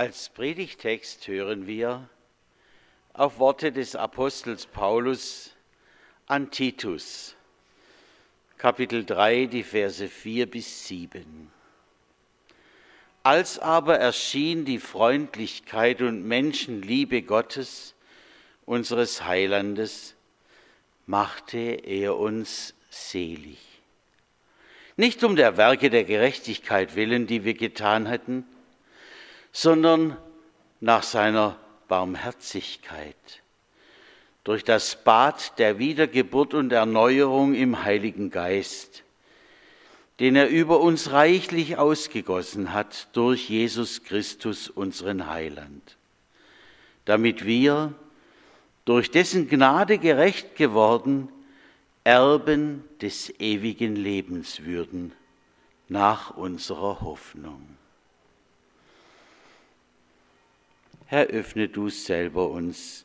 Als Predigtext hören wir auf Worte des Apostels Paulus an Titus, Kapitel 3, die Verse 4 bis 7. Als aber erschien die Freundlichkeit und Menschenliebe Gottes, unseres Heilandes, machte er uns selig. Nicht um der Werke der Gerechtigkeit willen, die wir getan hätten, sondern nach seiner Barmherzigkeit. Durch das Bad der Wiedergeburt und Erneuerung im Heiligen Geist, den er über uns reichlich ausgegossen hat durch Jesus Christus, unseren Heiland, damit wir, durch dessen Gnade gerecht geworden, Erben des ewigen Lebens würden, nach unserer Hoffnung. Herr, öffne du selber uns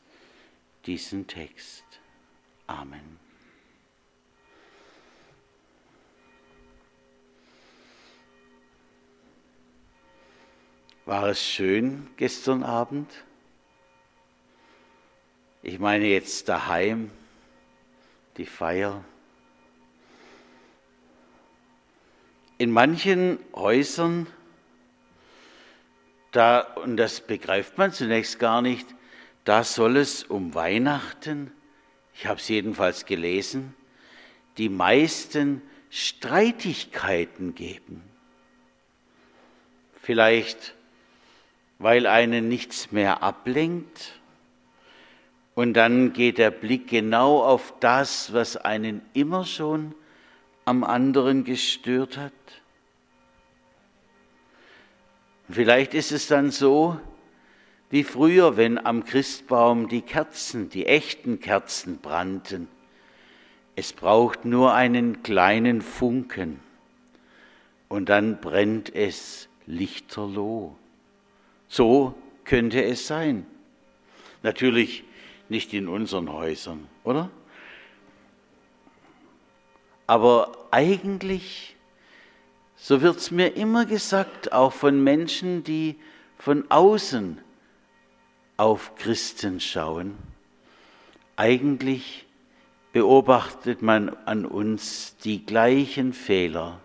diesen Text. Amen. War es schön gestern Abend? Ich meine jetzt daheim, die Feier. In manchen Häusern da, und das begreift man zunächst gar nicht, da soll es um Weihnachten, ich habe es jedenfalls gelesen, die meisten Streitigkeiten geben. Vielleicht, weil einen nichts mehr ablenkt und dann geht der Blick genau auf das, was einen immer schon am anderen gestört hat. Vielleicht ist es dann so wie früher, wenn am Christbaum die Kerzen, die echten Kerzen brannten. Es braucht nur einen kleinen Funken und dann brennt es lichterloh. So könnte es sein. Natürlich nicht in unseren Häusern, oder? Aber eigentlich so wird es mir immer gesagt, auch von Menschen, die von außen auf Christen schauen. Eigentlich beobachtet man an uns die gleichen Fehler,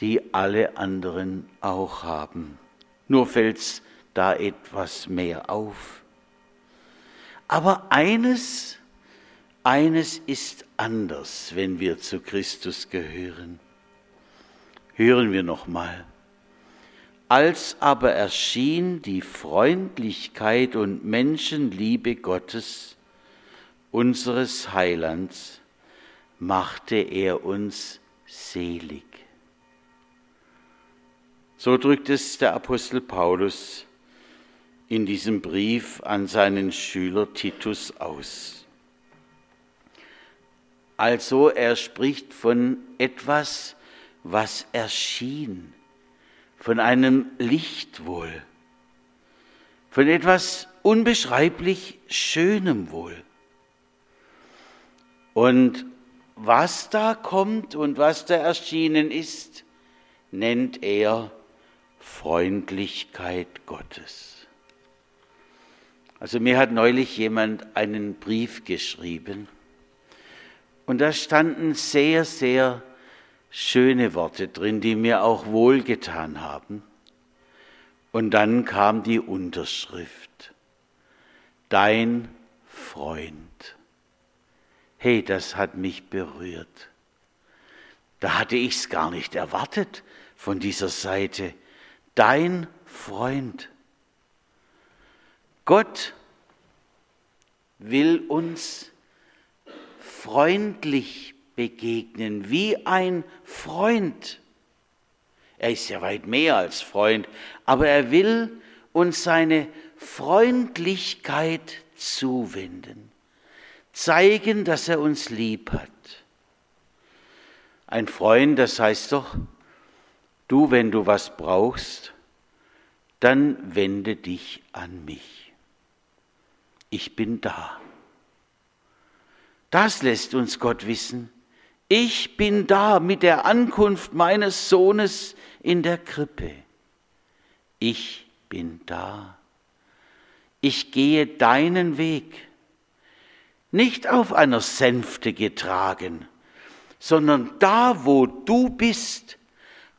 die alle anderen auch haben. Nur fällt da etwas mehr auf. Aber eines, eines ist anders, wenn wir zu Christus gehören. Hören wir nochmal. Als aber erschien die Freundlichkeit und Menschenliebe Gottes, unseres Heilands, machte er uns selig. So drückt es der Apostel Paulus in diesem Brief an seinen Schüler Titus aus. Also er spricht von etwas, was erschien, von einem Licht wohl, von etwas unbeschreiblich Schönem wohl. Und was da kommt und was da erschienen ist, nennt er Freundlichkeit Gottes. Also mir hat neulich jemand einen Brief geschrieben und da standen sehr, sehr schöne Worte drin, die mir auch wohlgetan haben. Und dann kam die Unterschrift. Dein Freund. Hey, das hat mich berührt. Da hatte ich es gar nicht erwartet von dieser Seite. Dein Freund. Gott will uns freundlich begegnen, wie ein Freund. Er ist ja weit mehr als Freund, aber er will uns seine Freundlichkeit zuwenden, zeigen, dass er uns lieb hat. Ein Freund, das heißt doch, du, wenn du was brauchst, dann wende dich an mich. Ich bin da. Das lässt uns Gott wissen ich bin da mit der Ankunft meines Sohnes in der Krippe. Ich bin da. Ich gehe deinen Weg, nicht auf einer Sänfte getragen, sondern da, wo du bist,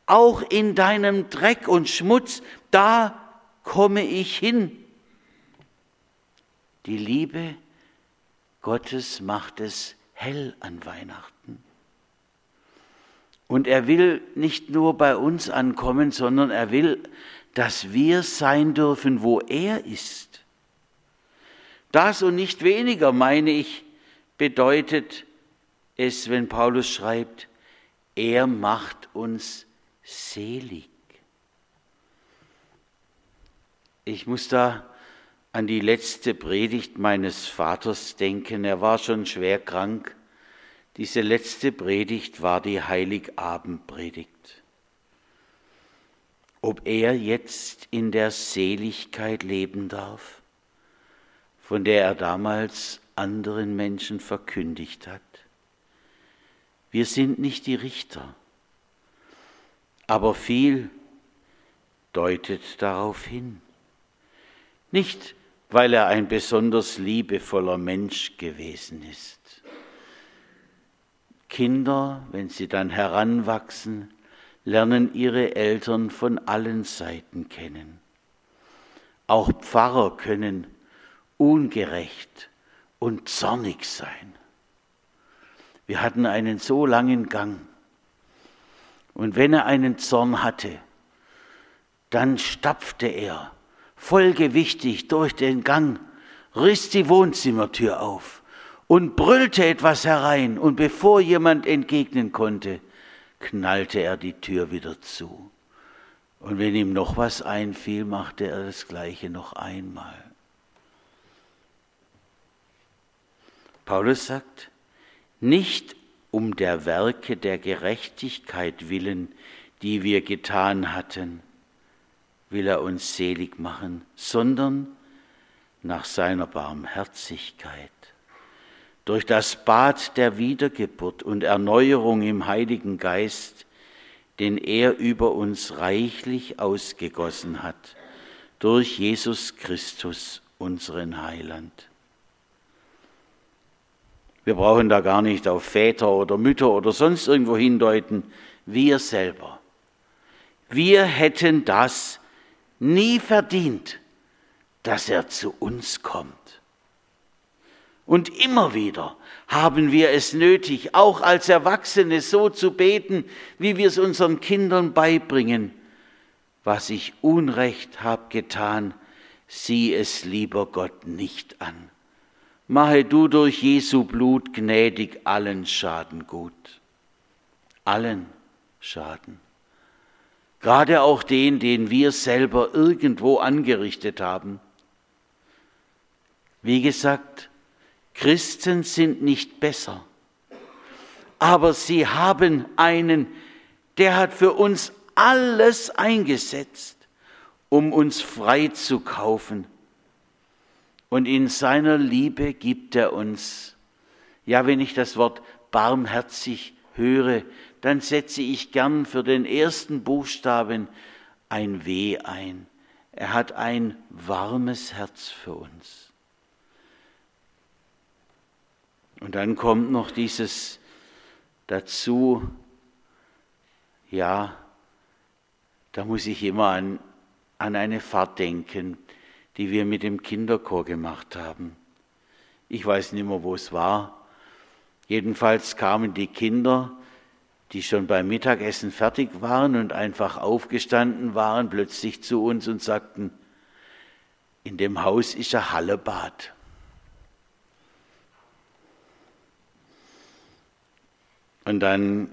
auch in deinem Dreck und Schmutz, da komme ich hin. Die Liebe Gottes macht es hell an Weihnachten. Und er will nicht nur bei uns ankommen, sondern er will, dass wir sein dürfen, wo er ist. Das und nicht weniger, meine ich, bedeutet es, wenn Paulus schreibt, er macht uns selig. Ich muss da an die letzte Predigt meines Vaters denken. Er war schon schwer krank. Diese letzte Predigt war die Heiligabendpredigt. Ob er jetzt in der Seligkeit leben darf, von der er damals anderen Menschen verkündigt hat. Wir sind nicht die Richter, aber viel deutet darauf hin. Nicht, weil er ein besonders liebevoller Mensch gewesen ist. Kinder, wenn sie dann heranwachsen, lernen ihre Eltern von allen Seiten kennen. Auch Pfarrer können ungerecht und zornig sein. Wir hatten einen so langen Gang. Und wenn er einen Zorn hatte, dann stapfte er folgewichtig durch den Gang, riss die Wohnzimmertür auf und brüllte etwas herein, und bevor jemand entgegnen konnte, knallte er die Tür wieder zu. Und wenn ihm noch was einfiel, machte er das gleiche noch einmal. Paulus sagt, nicht um der Werke der Gerechtigkeit willen, die wir getan hatten, will er uns selig machen, sondern nach seiner Barmherzigkeit. Durch das Bad der Wiedergeburt und Erneuerung im Heiligen Geist, den er über uns reichlich ausgegossen hat, durch Jesus Christus, unseren Heiland. Wir brauchen da gar nicht auf Väter oder Mütter oder sonst irgendwo hindeuten, wir selber. Wir hätten das nie verdient, dass er zu uns kommt. Und immer wieder haben wir es nötig, auch als Erwachsene so zu beten, wie wir es unseren Kindern beibringen. Was ich Unrecht hab getan, sieh es lieber Gott nicht an. Mache du durch Jesu Blut gnädig allen Schaden gut. Allen Schaden gerade auch den, den wir selber irgendwo angerichtet haben. Wie gesagt, Christen sind nicht besser, aber sie haben einen, der hat für uns alles eingesetzt, um uns frei zu kaufen. Und in seiner Liebe gibt er uns, ja, wenn ich das Wort barmherzig höre, dann setze ich gern für den ersten Buchstaben ein W ein. Er hat ein warmes Herz für uns. Und dann kommt noch dieses dazu, ja, da muss ich immer an, an eine Fahrt denken, die wir mit dem Kinderchor gemacht haben. Ich weiß nicht mehr, wo es war. Jedenfalls kamen die Kinder die schon beim Mittagessen fertig waren und einfach aufgestanden waren, plötzlich zu uns und sagten, in dem Haus ist ein Hallebad. Und dann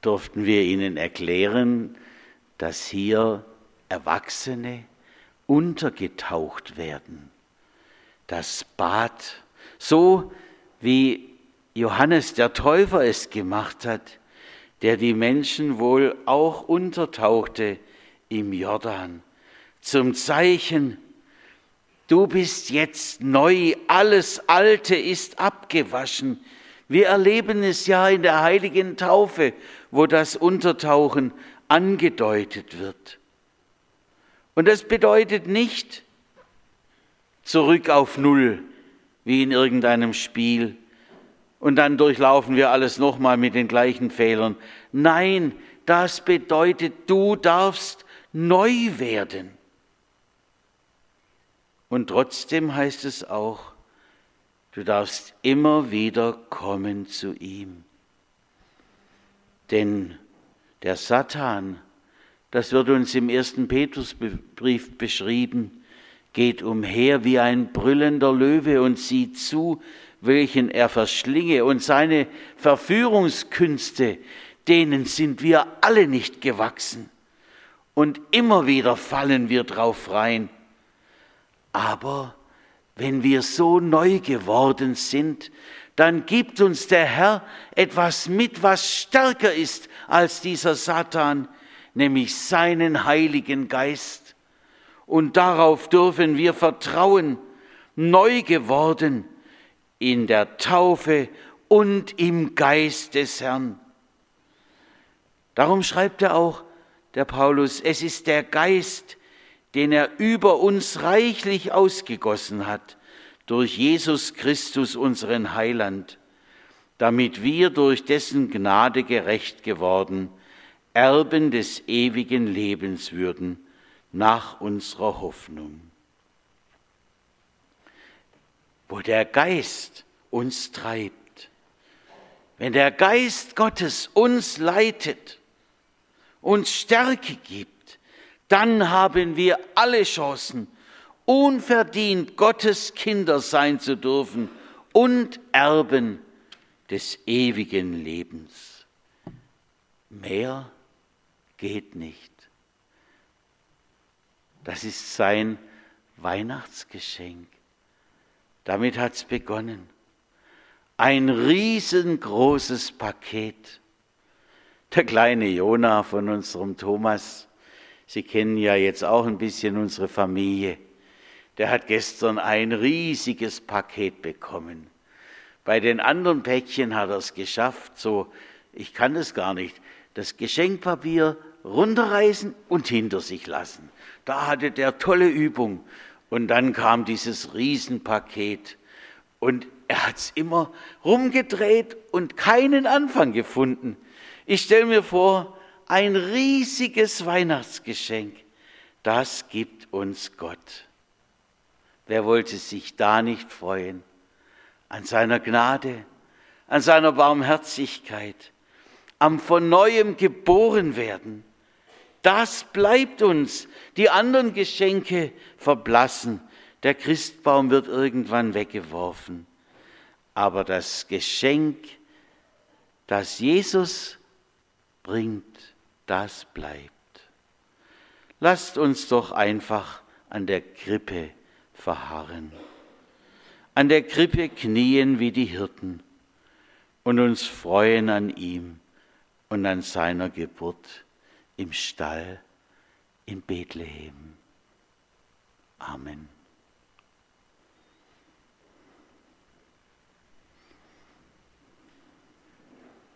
durften wir ihnen erklären, dass hier Erwachsene untergetaucht werden. Das Bad, so wie Johannes der Täufer es gemacht hat, der die Menschen wohl auch untertauchte im Jordan, zum Zeichen, du bist jetzt neu, alles Alte ist abgewaschen. Wir erleben es ja in der heiligen Taufe, wo das Untertauchen angedeutet wird. Und das bedeutet nicht zurück auf Null, wie in irgendeinem Spiel. Und dann durchlaufen wir alles nochmal mit den gleichen Fehlern. Nein, das bedeutet, du darfst neu werden. Und trotzdem heißt es auch, du darfst immer wieder kommen zu ihm. Denn der Satan, das wird uns im ersten Petrusbrief beschrieben, geht umher wie ein brüllender Löwe und sieht zu, welchen er verschlinge. Und seine Verführungskünste, denen sind wir alle nicht gewachsen. Und immer wieder fallen wir drauf rein. Aber wenn wir so neu geworden sind, dann gibt uns der Herr etwas mit, was stärker ist als dieser Satan, nämlich seinen Heiligen Geist. Und darauf dürfen wir vertrauen, neu geworden in der Taufe und im Geist des Herrn. Darum schreibt er auch, der Paulus, es ist der Geist, den er über uns reichlich ausgegossen hat, durch Jesus Christus, unseren Heiland, damit wir durch dessen Gnade gerecht geworden, Erben des ewigen Lebens würden, nach unserer Hoffnung. Wo der Geist uns treibt, wenn der Geist Gottes uns leitet, uns Stärke gibt, dann haben wir alle Chancen, unverdient Gottes Kinder sein zu dürfen und Erben des ewigen Lebens. Mehr geht nicht. Das ist sein Weihnachtsgeschenk. Damit hat es begonnen. Ein riesengroßes Paket. Der kleine Jona von unserem Thomas, Sie kennen ja jetzt auch ein bisschen unsere Familie, der hat gestern ein riesiges Paket bekommen. Bei den anderen Päckchen hat er es geschafft, so, ich kann das gar nicht, das Geschenkpapier runterreißen und hinter sich lassen. Da hatte der tolle Übung. Und dann kam dieses Riesenpaket. Und er hat es immer rumgedreht und keinen Anfang gefunden. Ich stelle mir vor, ein riesiges Weihnachtsgeschenk, das gibt uns Gott. Wer wollte sich da nicht freuen? An seiner Gnade, an seiner Barmherzigkeit, am von neuem geboren werden. Das bleibt uns. Die anderen Geschenke verblassen. Der Christbaum wird irgendwann weggeworfen. Aber das Geschenk, das Jesus bringt, das bleibt. Lasst uns doch einfach an der Krippe verharren, an der Krippe knien wie die Hirten und uns freuen an ihm und an seiner Geburt im Stall in Bethlehem. Amen.